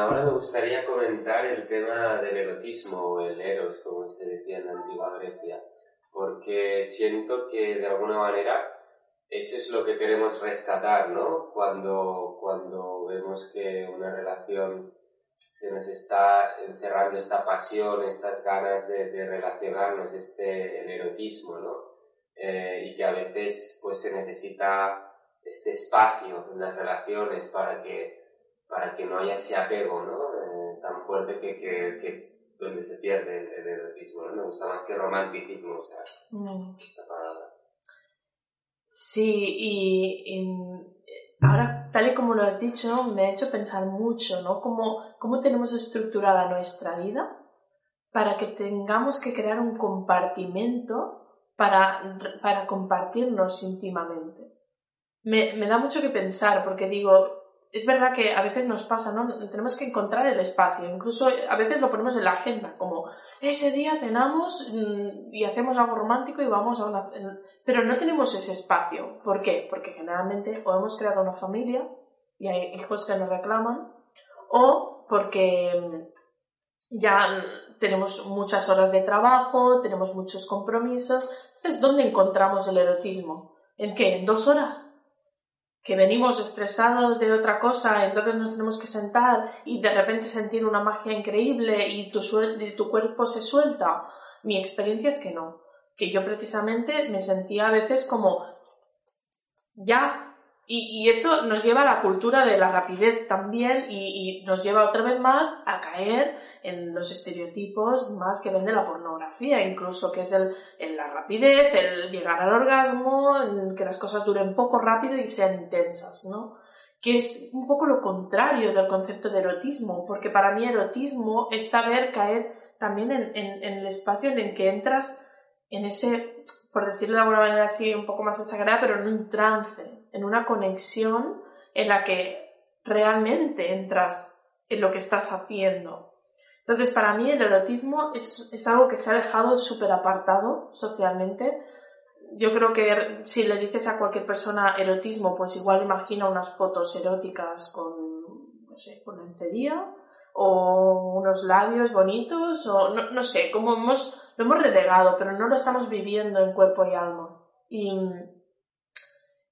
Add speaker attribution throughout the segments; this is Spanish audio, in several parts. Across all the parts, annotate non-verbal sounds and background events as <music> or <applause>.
Speaker 1: ahora me gustaría comentar el tema del erotismo o el eros, como se decía en la antigua Grecia, porque siento que de alguna manera eso es lo que queremos rescatar, ¿no? Cuando, cuando vemos que una relación se nos está encerrando esta pasión, estas ganas de, de relacionarnos, este el erotismo, ¿no? Eh, y que a veces pues se necesita este espacio en las relaciones para que para que no haya ese apego ¿no? Eh, tan fuerte que, que, que, donde se pierde el, el erotismo. ¿no? Me gusta más que romanticismo, o sea,
Speaker 2: Mm.
Speaker 1: esta palabra.
Speaker 2: Sí, y, y ahora, tal y como lo has dicho, me ha hecho pensar mucho, ¿no? Cómo, cómo tenemos estructurada nuestra vida para que tengamos que crear un compartimento para, para compartirnos íntimamente. Me, me da mucho que pensar porque digo, es verdad que a veces nos pasa, ¿no? Tenemos que encontrar el espacio, incluso a veces lo ponemos en la agenda, como ese día cenamos mm, y hacemos algo romántico y vamos a una... Pero no tenemos ese espacio. ¿Por qué? Porque generalmente o hemos creado una familia y hay hijos que nos reclaman, o porque mm, ya tenemos muchas horas de trabajo, tenemos muchos compromisos. Entonces, ¿dónde encontramos el erotismo? ¿En qué? ¿En dos horas? Que venimos estresados de otra cosa, entonces nos tenemos que sentar y de repente sentir una magia increíble y tu, tu cuerpo se suelta. Mi experiencia es que no, que yo precisamente me sentía a veces como ya. Y, eso nos lleva a la cultura de la rapidez también y, nos lleva otra vez más a caer en los estereotipos más que vende la pornografía, incluso que es el, el- la rapidez, el llegar al orgasmo, que las cosas duren poco rápido y sean intensas, ¿no? Que es un poco lo contrario del concepto de erotismo, porque para mí erotismo es saber caer también en, en- en el espacio en el que entras en ese, por decirlo de alguna manera así un poco más exagerada, pero en un trance, en una conexión en la que realmente entras en lo que estás haciendo. Entonces, para mí el erotismo es, es algo que se ha dejado súper apartado socialmente. Yo creo que si le dices a cualquier persona erotismo, pues igual imagina unas fotos eróticas con, no sé, con lencería o unos labios bonitos o no, no sé, como hemos, lo hemos relegado, pero no lo estamos viviendo en cuerpo y alma. Y,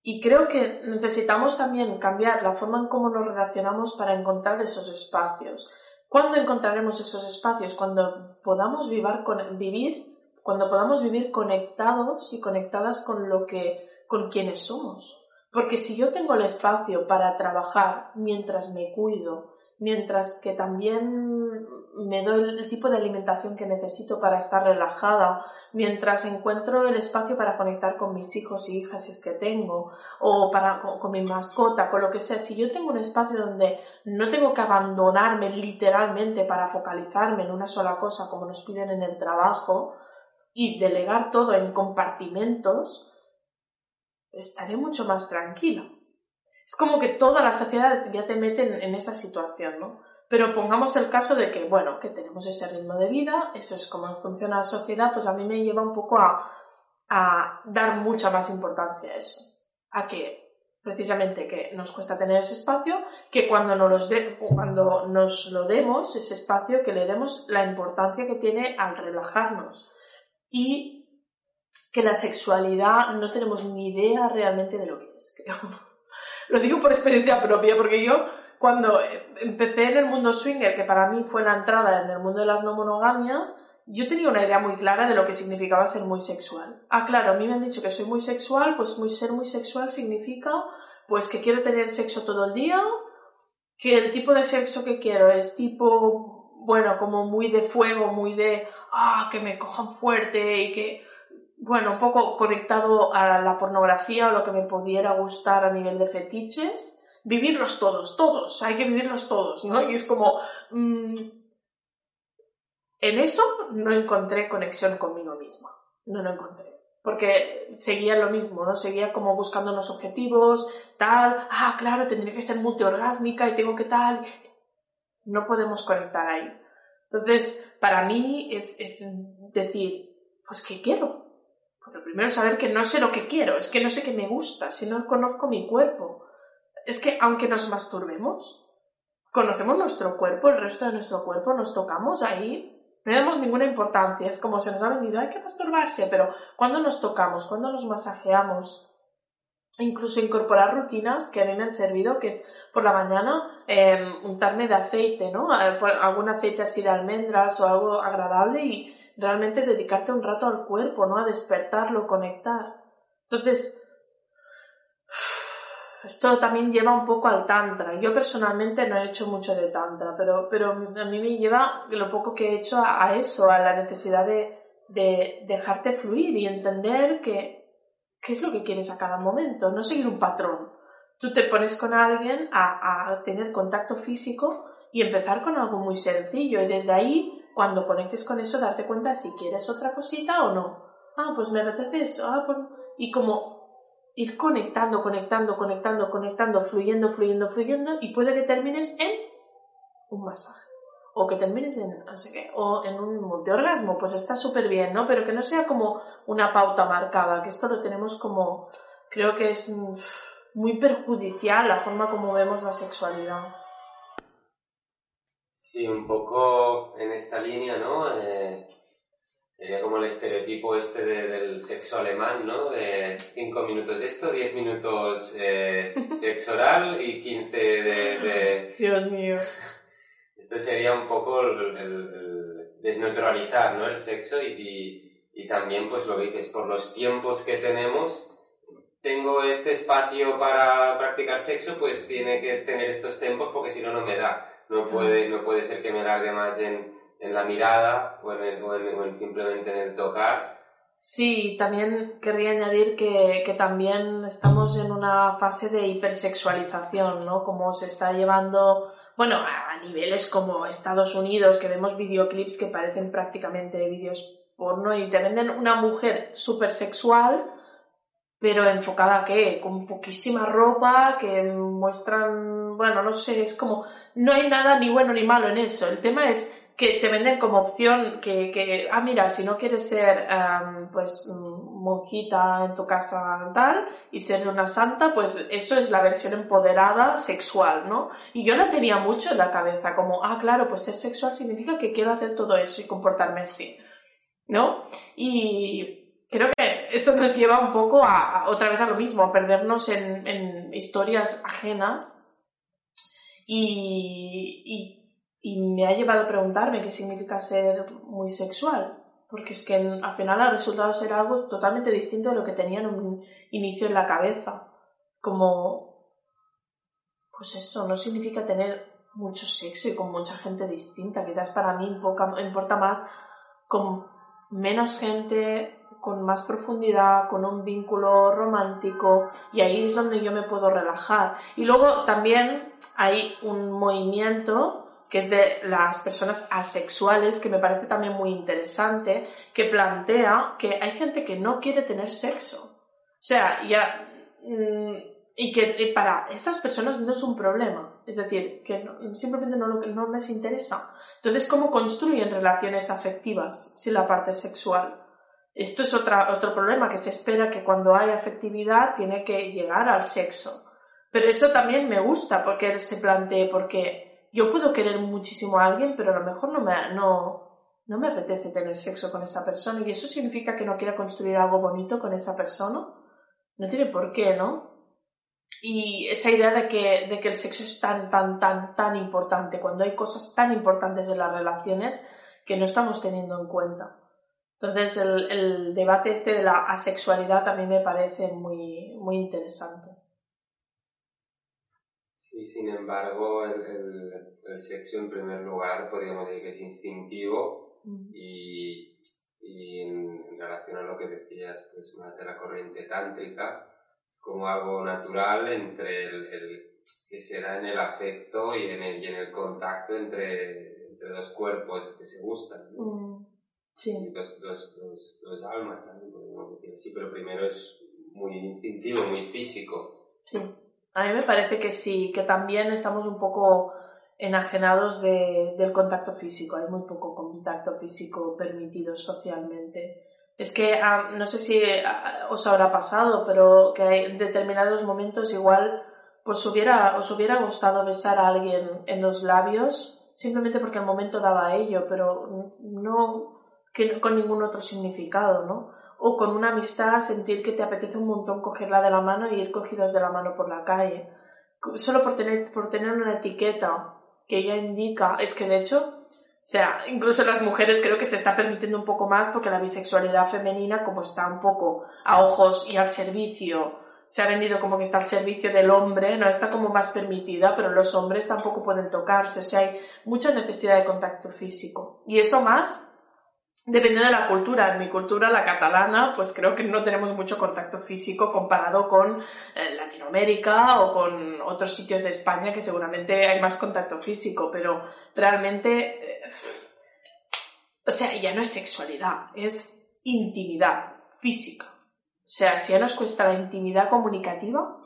Speaker 2: y creo que necesitamos también cambiar la forma en cómo nos relacionamos para encontrar esos espacios. ¿Cuándo encontraremos esos espacios? Cuando podamos vivir, con, vivir, cuando podamos vivir conectados y conectadas con lo que, con quienes somos. Porque si yo tengo el espacio para trabajar mientras me cuido, mientras que también me doy el tipo de alimentación que necesito para estar relajada, mientras encuentro el espacio para conectar con mis hijos y hijas si es que tengo, o para, con, con mi mascota, con lo que sea, si yo tengo un espacio donde no tengo que abandonarme literalmente para focalizarme en una sola cosa como nos piden en el trabajo y delegar todo en compartimentos, estaré mucho más tranquila. Es como que toda la sociedad ya te mete en, esa situación, ¿no? Pero pongamos el caso de que, bueno, que tenemos ese ritmo de vida, eso es como funciona la sociedad, pues a mí me lleva un poco a, a dar mucha más importancia a eso. A que precisamente que nos cuesta tener ese espacio, que cuando nos, los de- cuando nos lo demos, ese espacio, que le demos la importancia que tiene al relajarnos. Y que la sexualidad no tenemos ni idea realmente de lo que es, creo. Lo digo por experiencia propia, porque yo cuando empecé en el mundo swinger, que para mí fue la entrada en el mundo de las no monogamias, yo tenía una idea muy clara de lo que significaba ser muy sexual. Ah, claro, a mí me han dicho que soy muy sexual, pues muy ser muy sexual significa pues que quiero tener sexo todo el día, que el tipo de sexo que quiero es tipo, bueno, como muy de fuego, muy de, ah, que me cojan fuerte y que, bueno, un poco conectado a la pornografía o lo que me pudiera gustar a nivel de fetiches, vivirlos todos, todos, hay que vivirlos todos, ¿no? Y es como, mm, en eso no encontré conexión conmigo misma, no lo encontré. Porque seguía lo mismo, ¿no? Seguía como buscando unos objetivos, tal, ah, claro, tendría que ser multiorgásmica y tengo que tal. No podemos conectar ahí. Entonces, para mí es, es decir, pues, ¿qué quiero? Lo primero es saber que no sé lo que quiero, es que no sé qué me gusta, si no conozco mi cuerpo. Es que aunque nos masturbemos, conocemos nuestro cuerpo, el resto de nuestro cuerpo, nos tocamos ahí, no damos ninguna importancia, es como se nos ha vendido, hay que masturbarse, pero cuando nos tocamos, cuando nos masajeamos, incluso incorporar rutinas que a mí me han servido, que es por la mañana eh, untarme de aceite, ¿no? Algún aceite así de almendras o algo agradable y realmente dedicarte un rato al cuerpo, ¿no? A despertarlo, conectar. Entonces, esto también lleva un poco al tantra. Yo personalmente no he hecho mucho de tantra, pero, pero a mí me lleva lo poco que he hecho a, eso, a la necesidad de, de, dejarte fluir y entender que qué es lo que quieres a cada momento, no seguir un patrón. Tú te pones con alguien a, a tener contacto físico y empezar con algo muy sencillo y desde ahí, cuando conectes con eso, darte cuenta si quieres otra cosita o no. Ah, pues me apetece eso. Ah, pues... Y como ir conectando, conectando, conectando, conectando, fluyendo, fluyendo, fluyendo, y puede que termines en un masaje. O que termines en, no sé qué, o en un multiorgasmo, pues está súper bien, ¿no? Pero que no sea como una pauta marcada, que esto lo tenemos como, creo que es muy perjudicial la forma como vemos la sexualidad.
Speaker 1: Sí, un poco en esta línea, ¿no? Eh, Sería como el estereotipo este del sexo alemán, ¿no? De 5 minutos de esto, 10 minutos eh, sexo oral y 15 de,
Speaker 2: Dios mío. <laughs>
Speaker 1: Esto sería un poco el, desnaturalizar, ¿no? El sexo y, y, también, pues lo que dices, por los tiempos que tenemos, tengo este espacio para practicar sexo, pues tiene que tener estos tiempos porque si no, no me da. No puede, no puede ser que me largue más en en la mirada o en, simplemente en el tocar.
Speaker 2: Sí, también querría añadir que, que, también estamos en una fase de hipersexualización, ¿no? Como se está llevando, bueno, a, niveles como Estados Unidos, que vemos videoclips que parecen prácticamente vídeos porno y te venden una mujer súper sexual, pero enfocada a qué? Con poquísima ropa, que muestran, bueno, no sé, es como, no hay nada ni bueno ni malo en eso. El tema es que te venden como opción que, que ah, mira, si no quieres ser pues monjita en tu casa tal y ser una santa, pues eso es la versión empoderada sexual, ¿no? Y yo la tenía mucho en la cabeza, como, ah, claro, pues ser sexual significa que quiero hacer todo eso y comportarme así, ¿no? Y creo que eso nos lleva un poco a, otra vez a lo mismo, a perdernos en historias ajenas y, y me ha llevado a preguntarme qué significa ser muy sexual, porque es que al final ha resultado ser algo totalmente distinto de lo que tenía en un inicio en la cabeza. Como, pues eso, no significa tener mucho sexo y con mucha gente distinta. Quizás para mí importa más con menos gente, con más profundidad, con un vínculo romántico y ahí es donde yo me puedo relajar. Y luego también hay un movimiento que es de las personas asexuales, que me parece también muy interesante, que plantea que hay gente que no quiere tener sexo. O sea. Mm, y que para estas personas no es un problema. Es decir, que simplemente no, no les interesa. Entonces, ¿cómo construyen relaciones afectivas sin la parte sexual? Esto es otro problema, que se espera que cuando hay afectividad tiene que llegar al sexo. Pero eso también me gusta porque se plantee, porque yo puedo querer muchísimo a alguien, pero a lo mejor no me, no, no me apetece tener sexo con esa persona y eso significa que no quiera construir algo bonito con esa persona. No tiene por qué, ¿no? Y esa idea de que, de que el sexo es tan, tan, tan, tan importante, cuando hay cosas tan importantes en las relaciones que no estamos teniendo en cuenta. Entonces, el, el debate este de la asexualidad también me parece muy, muy interesante.
Speaker 1: Sí, sin embargo, el, el, sexo en primer lugar podríamos decir que es instintivo y, y en, relación a lo que decías, pues más de la corriente tántrica, es como algo natural entre el, que se da en el afecto y en el, y en el contacto entre, entre dos cuerpos que se gustan. Sí. Dos, dos, dos, dos, almas también, podríamos decir así, pero primero es muy instintivo, muy físico.
Speaker 2: Sí. A mí me parece que sí, que también estamos un poco enajenados de, del contacto físico. Hay muy poco contacto físico permitido socialmente. Es que ah, no sé si ah, os habrá pasado, pero que hay, en determinados momentos igual pues hubiera, os hubiera gustado besar a alguien en los labios simplemente porque el momento daba ello, pero no con ningún otro significado, ¿no? o con una amistad sentir que te apetece un montón cogerla de la mano y ir cogidos de la mano por la calle. Solo por tener, por tener una etiqueta que ella indica, es que de hecho, o sea, incluso las mujeres creo que se está permitiendo un poco más porque la bisexualidad femenina, como está un poco a ojos y al servicio, se ha vendido como que está al servicio del hombre, no está como más permitida, pero los hombres tampoco pueden tocarse, o sea, hay mucha necesidad de contacto físico. Y eso más Depende de la cultura. En mi cultura, la catalana, pues creo que no tenemos mucho contacto físico comparado con eh, Latinoamérica o con otros sitios de España que seguramente hay más contacto físico, pero realmente, eh, o sea, ya no es sexualidad, es intimidad física. O sea, si ya nos cuesta la intimidad comunicativa,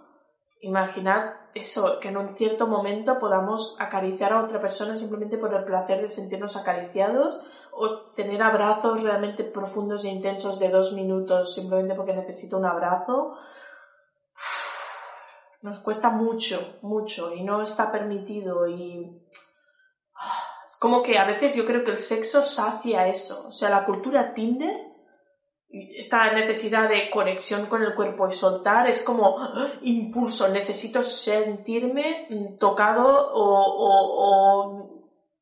Speaker 2: imaginad eso, que en un cierto momento podamos acariciar a otra persona simplemente por el placer de sentirnos acariciados o tener abrazos realmente profundos e intensos de dos minutos simplemente porque necesito un abrazo, nos cuesta mucho, mucho y no está permitido y es como que a veces yo creo que el sexo sacia eso, o sea, la cultura Tinder esta necesidad de conexión con el cuerpo y soltar es como ¡ah! impulso, necesito sentirme tocado o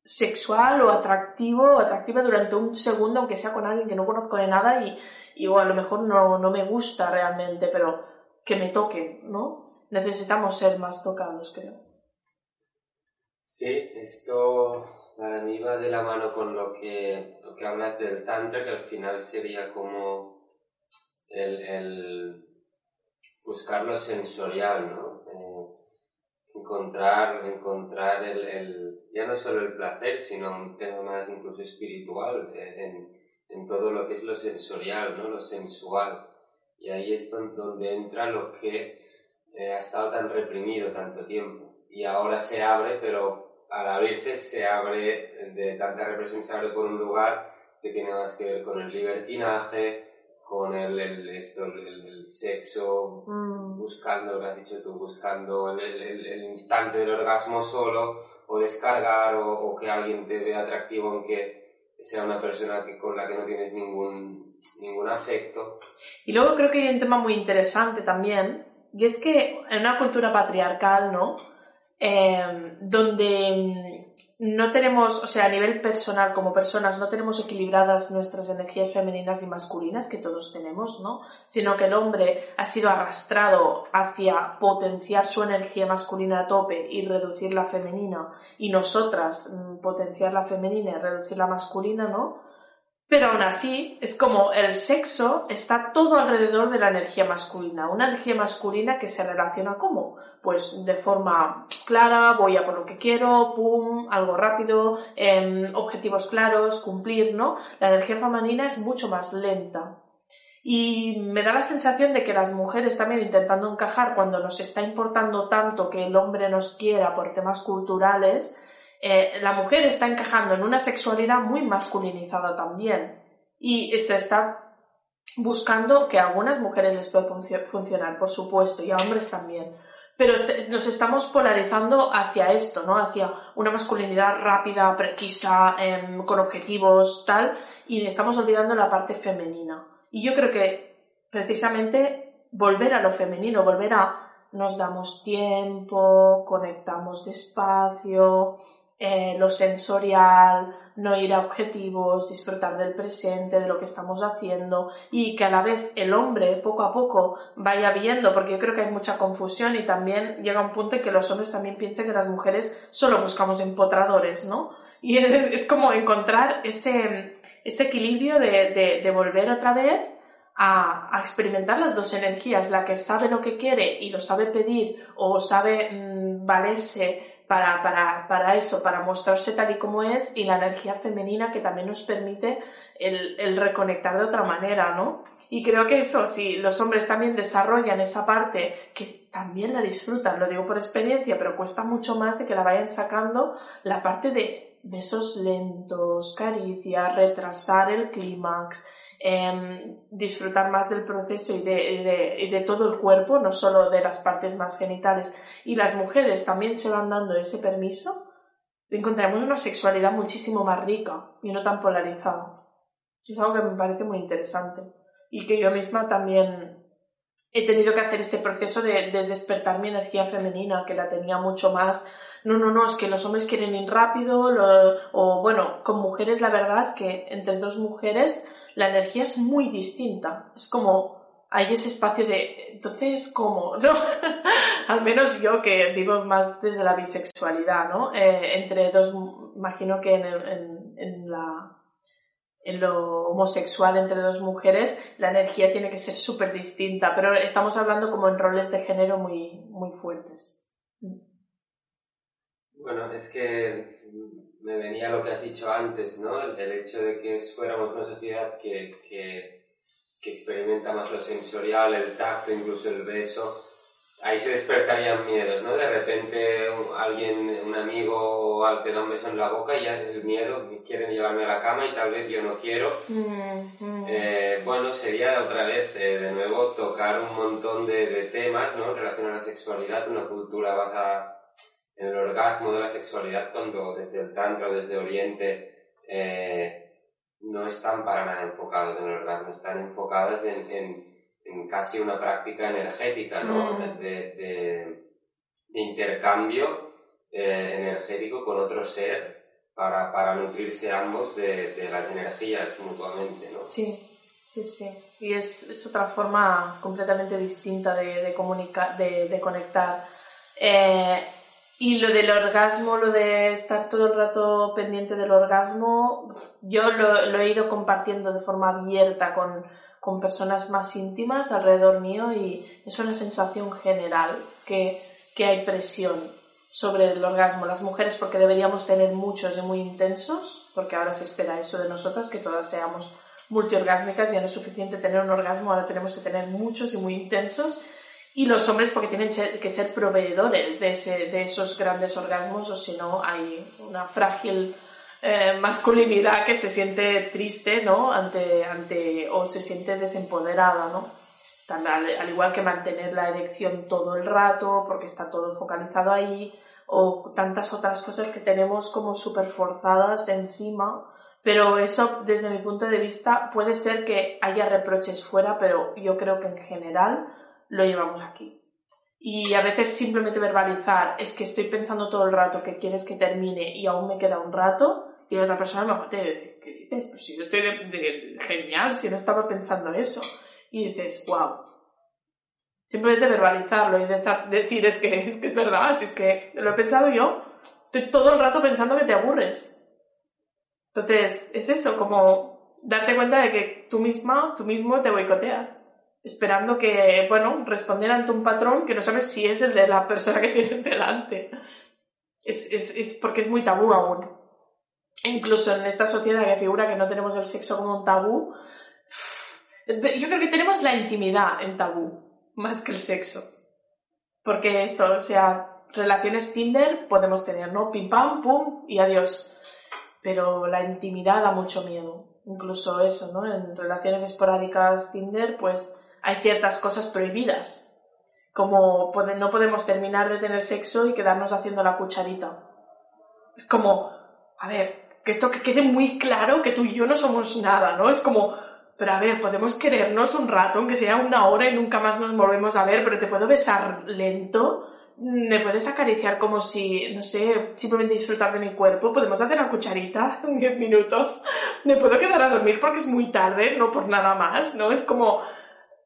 Speaker 2: sexual o atractivo o atractiva durante un segundo, aunque sea con alguien que no conozco de nada y, y o a lo mejor no, no me gusta realmente, pero que me toque, ¿no? Necesitamos ser más tocados, creo.
Speaker 1: Sí, esto para mí va de la mano con lo que, lo que hablas del tantra, que al final sería como el, el buscar lo sensorial, ¿no? Eh, encontrar, encontrar el, el, ya no solo el placer, sino un tema más incluso espiritual eh, en, en todo lo que es lo sensorial, ¿no? lo sensual. Y ahí es donde entra lo que eh, ha estado tan reprimido tanto tiempo. Y ahora se abre, pero al abrirse se abre, de tanta represión se abre por un lugar que tiene más que ver con el libertinaje, con el, el, esto, el, sexo, mm. buscando, lo que has dicho tú, buscando el, instante del orgasmo solo, o descargar, o, que alguien te vea atractivo aunque sea una persona que, con la que no tienes ningún, ningún afecto.
Speaker 2: Y luego creo que hay un tema muy interesante también, y es que en una cultura patriarcal, ¿no? Eh, donde no tenemos, o sea, a nivel personal, como personas, no tenemos equilibradas nuestras energías femeninas y masculinas, que todos tenemos, ¿no? Sino que el hombre ha sido arrastrado hacia potenciar su energía masculina a tope y reducir la femenina, y nosotras mm, potenciar la femenina y reducir la masculina, ¿no? Pero aún así, es como el sexo está todo alrededor de la energía masculina. Una energía masculina que se relaciona como? Pues de forma clara, voy a por lo que quiero, pum, algo rápido, em, objetivos claros, cumplir, ¿no? La energía femenina es mucho más lenta. Y me da la sensación de que las mujeres también intentando encajar cuando nos está importando tanto que el hombre nos quiera por temas culturales, eh, la mujer está encajando en una sexualidad muy masculinizada también y se está buscando que a algunas mujeres les pueda funcionar, por supuesto, y a hombres también. Pero nos estamos polarizando hacia esto, ¿no? Hacia una masculinidad rápida, precisa, em, con objetivos, tal, y estamos olvidando la parte femenina. Y yo creo que precisamente volver a lo femenino, volver a nos damos tiempo, conectamos despacio, eh, lo sensorial, no ir a objetivos, disfrutar del presente, de lo que estamos haciendo y que a la vez el hombre poco a poco vaya viendo, porque yo creo que hay mucha confusión y también llega un punto en que los hombres también piensan que las mujeres solo buscamos empotradores, ¿no? <laughs> Y es, como encontrar ese, ese equilibrio de, de, volver otra vez a, a, experimentar las dos energías, la que sabe lo que quiere y lo sabe pedir o sabe mm, valerse para, para, para, eso, para mostrarse tal y como es, y la energía femenina que también nos permite el, el, reconectar de otra manera, ¿no? Y creo que eso, si los hombres también desarrollan esa parte, que también la disfrutan, lo digo por experiencia, pero cuesta mucho más de que la vayan sacando, la parte de besos lentos, caricias, retrasar el clímax, Em, disfrutar más del proceso y de, de, todo el cuerpo, no solo de las partes más genitales, y las mujeres también se van dando ese permiso, encontraremos una sexualidad muchísimo más rica y no tan polarizada. Es algo que me parece muy interesante y que yo misma también he tenido que hacer ese proceso de, de, despertar mi energía femenina, que la tenía mucho más. No, no, no, es que los hombres quieren ir rápido, o bueno, con mujeres la verdad es que entre dos mujeres la energía es muy distinta. Es como hay ese espacio de, entonces, ¿cómo? <laughs> ¿No? Al menos yo que digo más desde la bisexualidad, ¿no? Eh, entre dos, imagino que en, en, en, la, en lo homosexual entre dos mujeres la energía tiene que ser súper distinta, pero estamos hablando como en roles de género muy, muy fuertes.
Speaker 1: Bueno, es que me venía lo que has dicho antes, ¿no? El, hecho de que fuéramos una sociedad que, que, que, experimenta más lo sensorial, el tacto, incluso el beso, ahí se despertarían miedos, ¿no? De repente alguien, un amigo te da un beso en la boca y ya el miedo, quieren llevarme a la cama y tal vez yo no quiero. Mm, mm. Eh, bueno, sería otra vez, eh, de nuevo, tocar un montón de, de temas, ¿no? En relación a la sexualidad, una cultura basada en el orgasmo de la sexualidad cuando desde el tantra o desde Oriente eh, no están para nada enfocados en el orgasmo, están enfocadas en, en, casi una práctica energética, ¿no? Mm. De, de, intercambio eh, energético con otro ser para, para nutrirse ambos de, de, las energías mutuamente, ¿no?
Speaker 2: Sí, sí, sí. Y es, es otra forma completamente distinta de, de comunicar, de, de conectar. Eh, y lo del orgasmo, lo de estar todo el rato pendiente del orgasmo, yo lo, lo he ido compartiendo de forma abierta con, con, personas más íntimas alrededor mío y es una sensación general que, que hay presión sobre el orgasmo. Las mujeres porque deberíamos tener muchos y muy intensos, porque ahora se espera eso de nosotras, que todas seamos multiorgásmicas, ya no es suficiente tener un orgasmo, ahora tenemos que tener muchos y muy intensos y los hombres porque tienen que ser proveedores de, ese, de esos grandes orgasmos o si no hay una frágil eh, masculinidad que se siente triste, ¿no? Ante, ante, o se siente desempoderada, ¿no? Al, al, igual que mantener la erección todo el rato porque está todo focalizado ahí o tantas otras cosas que tenemos como súper forzadas encima pero eso desde mi punto de vista puede ser que haya reproches fuera pero yo creo que en general lo llevamos aquí. Y a veces simplemente verbalizar, es que estoy pensando todo el rato que quieres que termine y aún me queda un rato, y la otra persona me dice, ¿qué dices? Pues si yo estoy de, genial, si no estaba pensando eso. Y dices, wow. Simplemente verbalizarlo y decir, es que, es que es verdad, si es que lo he pensado yo, estoy todo el rato pensando que te aburres. Entonces, es eso, como darte cuenta de que tú misma, tú mismo te boicoteas esperando que, bueno, responder ante un patrón que no sabes si es el de la persona que tienes delante. Es, es, es porque es muy tabú aún. Incluso en esta sociedad que figura que no tenemos el sexo como un tabú, yo creo que tenemos la intimidad en tabú, más que el sexo. Porque esto, o sea, relaciones Tinder podemos tener, ¿no? Pim pam, pum y adiós. Pero la intimidad da mucho miedo. Incluso eso, ¿no? En relaciones esporádicas Tinder, pues hay ciertas cosas prohibidas, como no podemos terminar de tener sexo y quedarnos haciendo la cucharita. Es como, a ver, que esto que quede muy claro que tú y yo no somos nada, ¿no? Es como, pero a ver, podemos querernos un rato, aunque sea una hora y nunca más nos volvemos a ver, pero te puedo besar lento, me puedes acariciar como si, no sé, simplemente disfrutar de mi cuerpo. Podemos hacer una cucharita <laughs> en 10 minutos. Me puedo quedar a dormir porque es muy tarde, no por nada más, ¿no? Es como,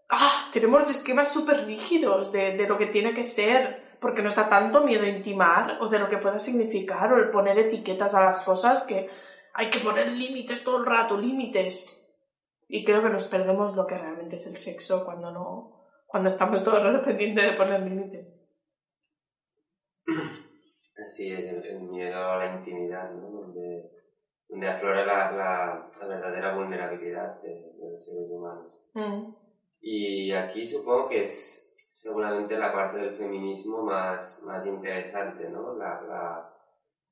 Speaker 2: ah, tenemos esquemas súper rígidos de, de lo que tiene que ser, porque nos da tanto miedo intimar o de lo que pueda significar o el poner etiquetas a las cosas que hay que poner límites todo el rato, límites. Y creo que nos perdemos lo que realmente es el sexo cuando no, cuando estamos todos pendientes de poner límites.
Speaker 1: Así es, el, miedo a la intimidad, ¿no? Donde, donde aflora la, la, verdadera vulnerabilidad de, los seres humanos. Mm. Y aquí supongo que es seguramente la parte del feminismo más, más interesante, ¿no? La, la,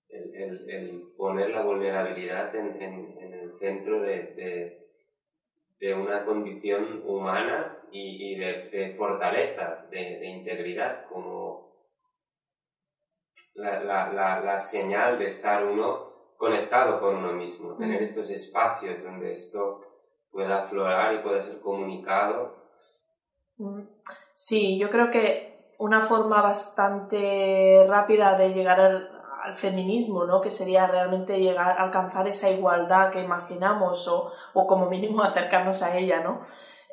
Speaker 1: el, el, el, poner la vulnerabilidad en, en, en el centro de, de, de, una condición humana y, y de, de, fortaleza, de, integridad, como la, la, la, señal de estar uno conectado con uno mismo, tener estos espacios donde esto pueda aflorar y pueda ser comunicado.
Speaker 2: Sí, yo creo que una forma bastante rápida de llegar al, feminismo, ¿no? Que sería realmente llegar a alcanzar esa igualdad que imaginamos o, o como mínimo <laughs> acercarnos a ella, ¿no?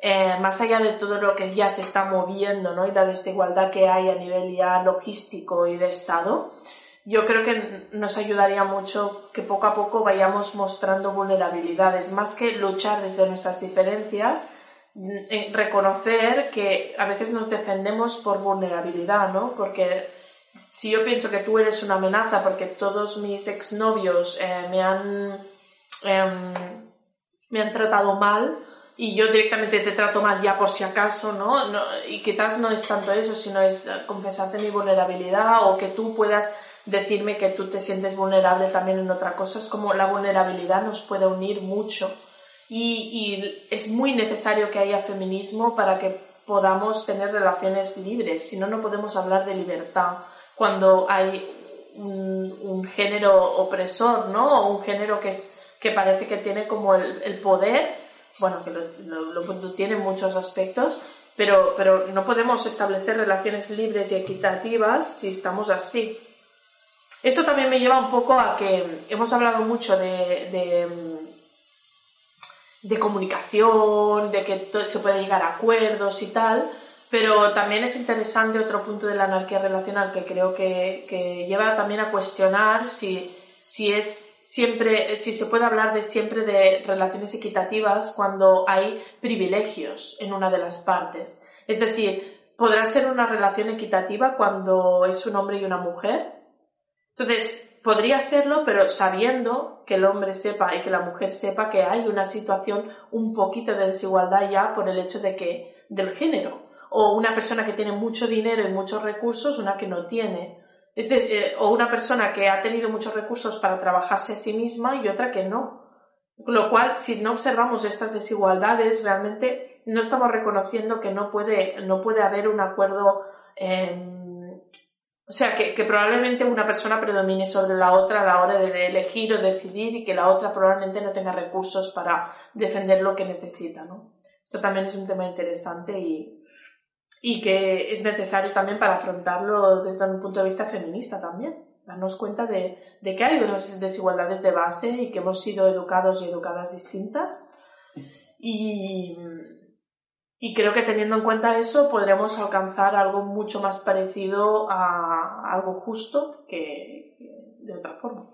Speaker 2: Eh, más allá de todo lo que ya se está moviendo ¿no? y la desigualdad que hay a nivel ya logístico y de Estado, yo creo que nos ayudaría mucho que poco a poco vayamos mostrando vulnerabilidades, más que luchar desde nuestras diferencias, reconocer que a veces nos defendemos por vulnerabilidad, ¿no? Porque si yo pienso que tú eres una amenaza porque todos mis exnovios eh, me han em, me han tratado mal, y yo directamente te trato mal ya por si acaso, ¿no? Y quizás no es tanto eso, sino es confesarte mi vulnerabilidad o que tú puedas decirme que tú te sientes vulnerable también en otra cosa. Es como la vulnerabilidad nos puede unir mucho y, y es muy necesario que haya feminismo para que podamos tener relaciones libres, si no, no podemos hablar de libertad cuando hay un, un género opresor, ¿no? O un género que, es, que parece que tiene como el, el poder bueno, que lo, lo, tiene muchos aspectos, pero, pero no podemos establecer relaciones libres y equitativas si estamos así. Esto también me lleva un poco a que hemos hablado mucho de, de, de comunicación, de que se puede llegar a acuerdos y tal, pero también es interesante otro punto de la anarquía relacional que creo que, que lleva también a cuestionar si, si es siempre, si se puede hablar de siempre de relaciones equitativas cuando hay privilegios en una de las partes. Es decir, podrá ser una relación equitativa cuando es un hombre y una mujer. Entonces, podría serlo, pero sabiendo que el hombre sepa y que la mujer sepa que hay una situación un poquito de desigualdad ya por el hecho de que, del género. O una persona que tiene mucho dinero y muchos recursos, una que no tiene es eh, o una persona que ha tenido muchos recursos para trabajarse a sí misma y otra que no. Lo cual, si no observamos estas desigualdades, realmente no estamos reconociendo que no puede, no puede haber un acuerdo. Em, o sea, que, probablemente una persona predomine sobre la otra a la hora de elegir o decidir y que la otra probablemente no tenga recursos para defender lo que necesita. ¿no? Esto también es un tema interesante y, y que es necesario también para afrontarlo desde un punto de vista feminista también. Darnos cuenta de, de que hay unas desigualdades de base y que hemos sido educados y educadas distintas. Y, y creo que teniendo en cuenta eso podremos alcanzar algo mucho más parecido a algo justo que de otra forma.